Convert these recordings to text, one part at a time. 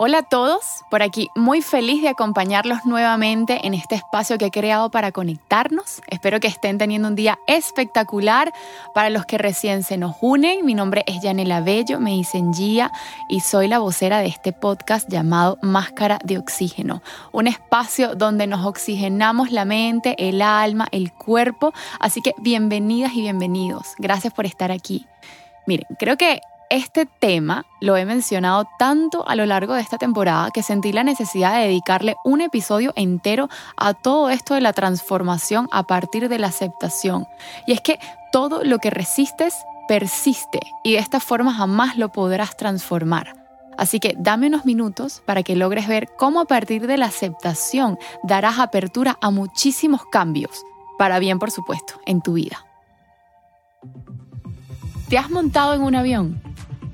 Hola a todos, por aquí muy feliz de acompañarlos nuevamente en este espacio que he creado para conectarnos. Espero que estén teniendo un día espectacular. Para los que recién se nos unen, mi nombre es Yanela Bello, me dicen Gia y soy la vocera de este podcast llamado Máscara de Oxígeno, un espacio donde nos oxigenamos la mente, el alma, el cuerpo. Así que bienvenidas y bienvenidos. Gracias por estar aquí. Miren, creo que este tema lo he mencionado tanto a lo largo de esta temporada que sentí la necesidad de dedicarle un episodio entero a todo esto de la transformación a partir de la aceptación. Y es que todo lo que resistes persiste y de esta forma jamás lo podrás transformar. Así que dame unos minutos para que logres ver cómo a partir de la aceptación darás apertura a muchísimos cambios, para bien por supuesto, en tu vida. ¿Te has montado en un avión?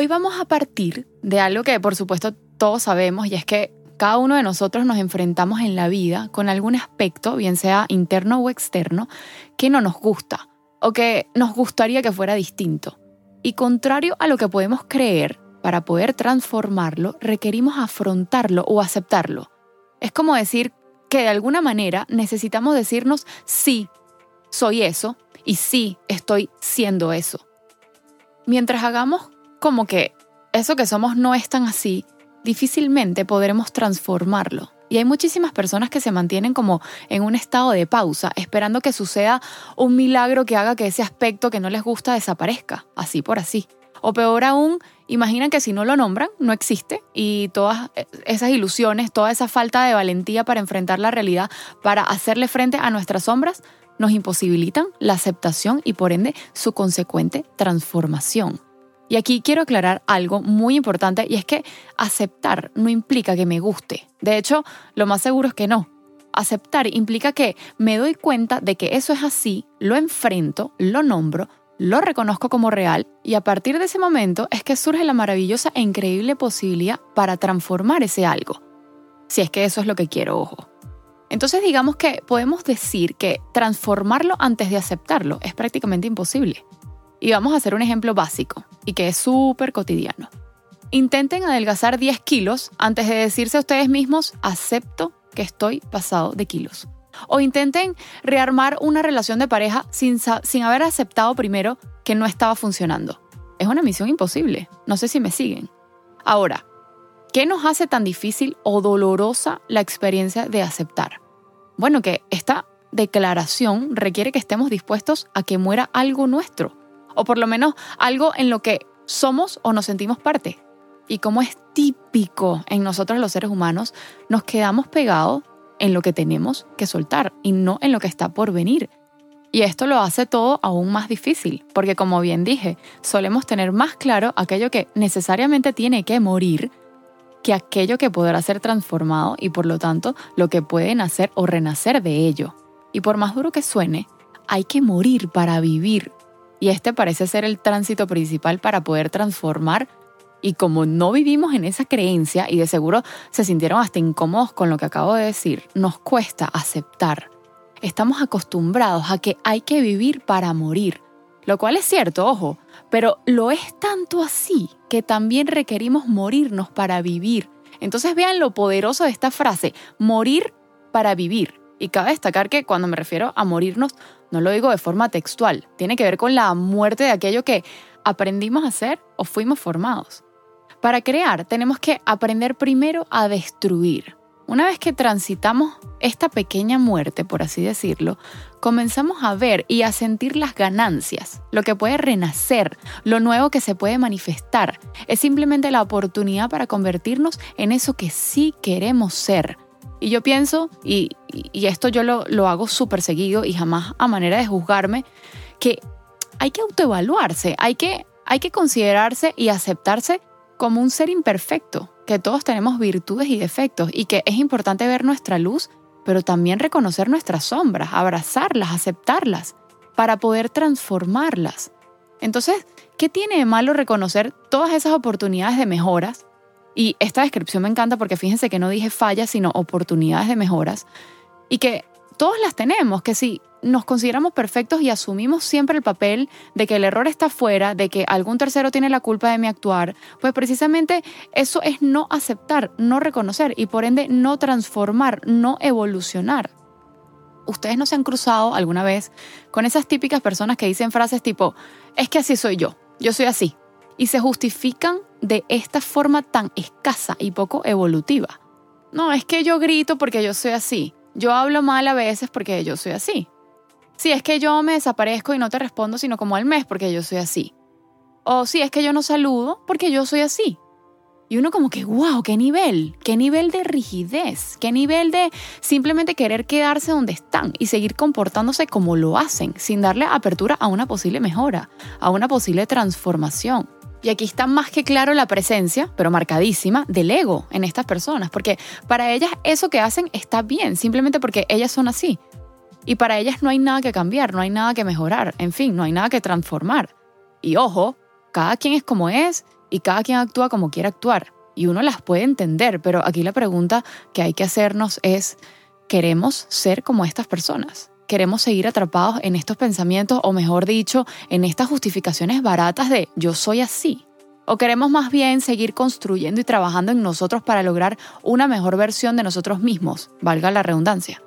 Hoy vamos a partir de algo que por supuesto todos sabemos y es que cada uno de nosotros nos enfrentamos en la vida con algún aspecto, bien sea interno o externo, que no nos gusta o que nos gustaría que fuera distinto. Y contrario a lo que podemos creer, para poder transformarlo requerimos afrontarlo o aceptarlo. Es como decir que de alguna manera necesitamos decirnos sí, soy eso y sí, estoy siendo eso. Mientras hagamos como que eso que somos no es tan así, difícilmente podremos transformarlo. Y hay muchísimas personas que se mantienen como en un estado de pausa, esperando que suceda un milagro que haga que ese aspecto que no les gusta desaparezca, así por así. O peor aún, imaginan que si no lo nombran, no existe y todas esas ilusiones, toda esa falta de valentía para enfrentar la realidad, para hacerle frente a nuestras sombras, nos imposibilitan la aceptación y por ende su consecuente transformación. Y aquí quiero aclarar algo muy importante y es que aceptar no implica que me guste. De hecho, lo más seguro es que no. Aceptar implica que me doy cuenta de que eso es así, lo enfrento, lo nombro, lo reconozco como real y a partir de ese momento es que surge la maravillosa e increíble posibilidad para transformar ese algo. Si es que eso es lo que quiero, ojo. Entonces digamos que podemos decir que transformarlo antes de aceptarlo es prácticamente imposible. Y vamos a hacer un ejemplo básico y que es súper cotidiano. Intenten adelgazar 10 kilos antes de decirse a ustedes mismos, acepto que estoy pasado de kilos. O intenten rearmar una relación de pareja sin, sin haber aceptado primero que no estaba funcionando. Es una misión imposible. No sé si me siguen. Ahora, ¿qué nos hace tan difícil o dolorosa la experiencia de aceptar? Bueno, que esta declaración requiere que estemos dispuestos a que muera algo nuestro o por lo menos algo en lo que somos o nos sentimos parte. Y como es típico en nosotros los seres humanos, nos quedamos pegados en lo que tenemos que soltar y no en lo que está por venir. Y esto lo hace todo aún más difícil, porque como bien dije, solemos tener más claro aquello que necesariamente tiene que morir que aquello que podrá ser transformado y por lo tanto lo que puede nacer o renacer de ello. Y por más duro que suene, hay que morir para vivir y este parece ser el tránsito principal para poder transformar. Y como no vivimos en esa creencia y de seguro se sintieron hasta incómodos con lo que acabo de decir, nos cuesta aceptar. Estamos acostumbrados a que hay que vivir para morir, lo cual es cierto, ojo, pero lo es tanto así que también requerimos morirnos para vivir. Entonces vean lo poderoso de esta frase, morir para vivir. Y cabe destacar que cuando me refiero a morirnos, no lo digo de forma textual, tiene que ver con la muerte de aquello que aprendimos a hacer o fuimos formados. Para crear tenemos que aprender primero a destruir. Una vez que transitamos esta pequeña muerte, por así decirlo, comenzamos a ver y a sentir las ganancias, lo que puede renacer, lo nuevo que se puede manifestar. Es simplemente la oportunidad para convertirnos en eso que sí queremos ser. Y yo pienso, y, esto yo lo, lo hago súper seguido y jamás a manera de juzgarme, que hay que autoevaluarse, hay que, hay que considerarse y aceptarse como un ser imperfecto, que todos tenemos virtudes y defectos y que es importante ver nuestra luz, pero también reconocer nuestras sombras, abrazarlas, aceptarlas, para poder transformarlas. Entonces, ¿qué tiene de malo reconocer todas esas oportunidades de mejoras? Y esta descripción me encanta porque fíjense que no dije fallas, sino oportunidades de mejoras. Y que todos las tenemos, que si nos consideramos perfectos y asumimos siempre el papel de que el error está fuera, de que algún tercero tiene la culpa de mi actuar, pues precisamente eso es no aceptar, no reconocer y por ende no transformar, no evolucionar. Ustedes no se han cruzado alguna vez con esas típicas personas que dicen frases tipo, es que así soy yo, yo soy así, y se justifican de esta forma tan escasa y poco evolutiva. No, es que yo grito porque yo soy así. Yo hablo mal a veces porque yo soy así. Si es que yo me desaparezco y no te respondo sino como al mes porque yo soy así. O si es que yo no saludo porque yo soy así. Y uno como que, wow, qué nivel, qué nivel de rigidez, qué nivel de simplemente querer quedarse donde están y seguir comportándose como lo hacen, sin darle apertura a una posible mejora, a una posible transformación. Y aquí está más que claro la presencia, pero marcadísima, del ego en estas personas, porque para ellas eso que hacen está bien, simplemente porque ellas son así. Y para ellas no hay nada que cambiar, no hay nada que mejorar, en fin, no hay nada que transformar. Y ojo, cada quien es como es y cada quien actúa como quiere actuar. Y uno las puede entender, pero aquí la pregunta que hay que hacernos es, ¿queremos ser como estas personas? ¿Queremos seguir atrapados en estos pensamientos o mejor dicho, en estas justificaciones baratas de yo soy así? ¿O queremos más bien seguir construyendo y trabajando en nosotros para lograr una mejor versión de nosotros mismos, valga la redundancia?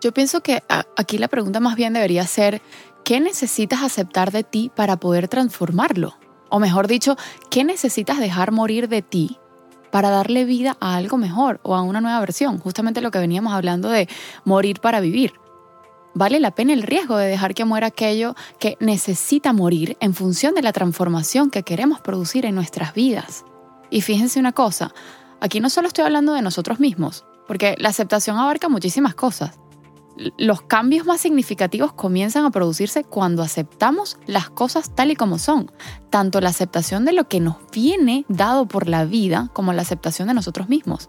Yo pienso que aquí la pregunta más bien debería ser, ¿qué necesitas aceptar de ti para poder transformarlo? O mejor dicho, ¿qué necesitas dejar morir de ti para darle vida a algo mejor o a una nueva versión? Justamente lo que veníamos hablando de morir para vivir. ¿Vale la pena el riesgo de dejar que muera aquello que necesita morir en función de la transformación que queremos producir en nuestras vidas? Y fíjense una cosa, aquí no solo estoy hablando de nosotros mismos, porque la aceptación abarca muchísimas cosas los cambios más significativos comienzan a producirse cuando aceptamos las cosas tal y como son, tanto la aceptación de lo que nos viene dado por la vida como la aceptación de nosotros mismos.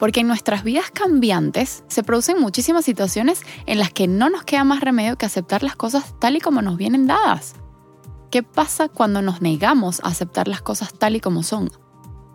Porque en nuestras vidas cambiantes se producen muchísimas situaciones en las que no nos queda más remedio que aceptar las cosas tal y como nos vienen dadas. ¿Qué pasa cuando nos negamos a aceptar las cosas tal y como son?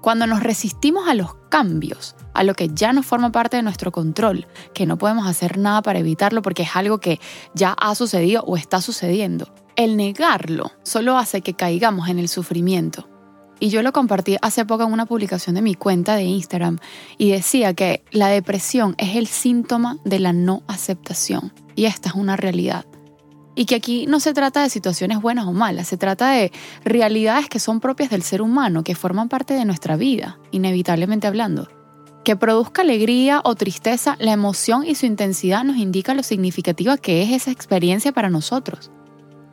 Cuando nos resistimos a los cambios, a lo que ya no forma parte de nuestro control, que no podemos hacer nada para evitarlo porque es algo que ya ha sucedido o está sucediendo. El negarlo solo hace que caigamos en el sufrimiento. Y yo lo compartí hace poco en una publicación de mi cuenta de Instagram y decía que la depresión es el síntoma de la no aceptación. Y esta es una realidad. Y que aquí no se trata de situaciones buenas o malas, se trata de realidades que son propias del ser humano, que forman parte de nuestra vida, inevitablemente hablando. Que produzca alegría o tristeza, la emoción y su intensidad nos indica lo significativa que es esa experiencia para nosotros.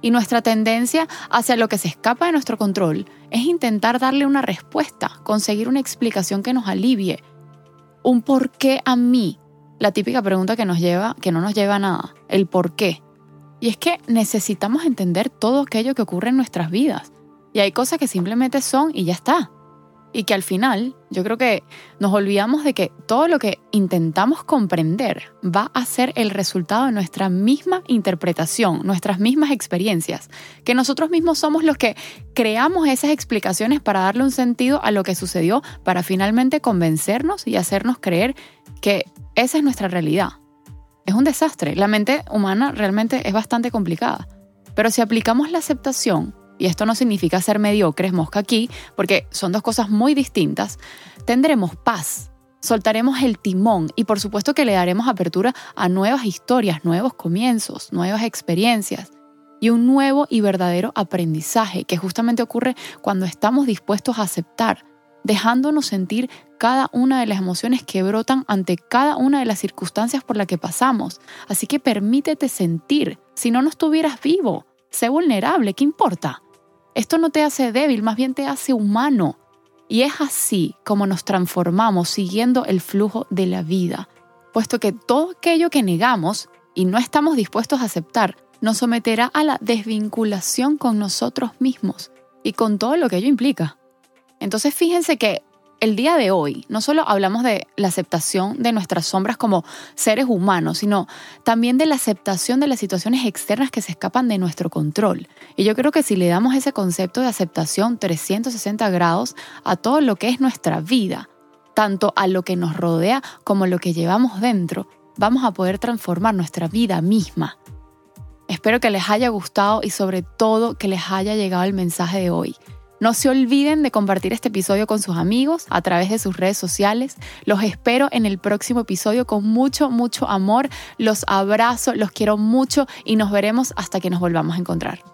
Y nuestra tendencia hacia lo que se escapa de nuestro control es intentar darle una respuesta, conseguir una explicación que nos alivie, un por qué a mí, la típica pregunta que nos lleva, que no nos lleva a nada, el por qué. Y es que necesitamos entender todo aquello que ocurre en nuestras vidas. Y hay cosas que simplemente son y ya está. Y que al final yo creo que nos olvidamos de que todo lo que intentamos comprender va a ser el resultado de nuestra misma interpretación, nuestras mismas experiencias. Que nosotros mismos somos los que creamos esas explicaciones para darle un sentido a lo que sucedió, para finalmente convencernos y hacernos creer que esa es nuestra realidad es un desastre. La mente humana realmente es bastante complicada. Pero si aplicamos la aceptación, y esto no significa ser mediocres, mosca aquí, porque son dos cosas muy distintas, tendremos paz, soltaremos el timón y por supuesto que le daremos apertura a nuevas historias, nuevos comienzos, nuevas experiencias y un nuevo y verdadero aprendizaje que justamente ocurre cuando estamos dispuestos a aceptar, dejándonos sentir cada una de las emociones que brotan ante cada una de las circunstancias por las que pasamos. Así que permítete sentir, si no, no estuvieras vivo, sé vulnerable, ¿qué importa? Esto no te hace débil, más bien te hace humano. Y es así como nos transformamos siguiendo el flujo de la vida, puesto que todo aquello que negamos y no estamos dispuestos a aceptar nos someterá a la desvinculación con nosotros mismos y con todo lo que ello implica. Entonces fíjense que el día de hoy no solo hablamos de la aceptación de nuestras sombras como seres humanos, sino también de la aceptación de las situaciones externas que se escapan de nuestro control. Y yo creo que si le damos ese concepto de aceptación 360 grados a todo lo que es nuestra vida, tanto a lo que nos rodea como a lo que llevamos dentro, vamos a poder transformar nuestra vida misma. Espero que les haya gustado y sobre todo que les haya llegado el mensaje de hoy. No se olviden de compartir este episodio con sus amigos a través de sus redes sociales. Los espero en el próximo episodio con mucho, mucho amor. Los abrazo, los quiero mucho y nos veremos hasta que nos volvamos a encontrar.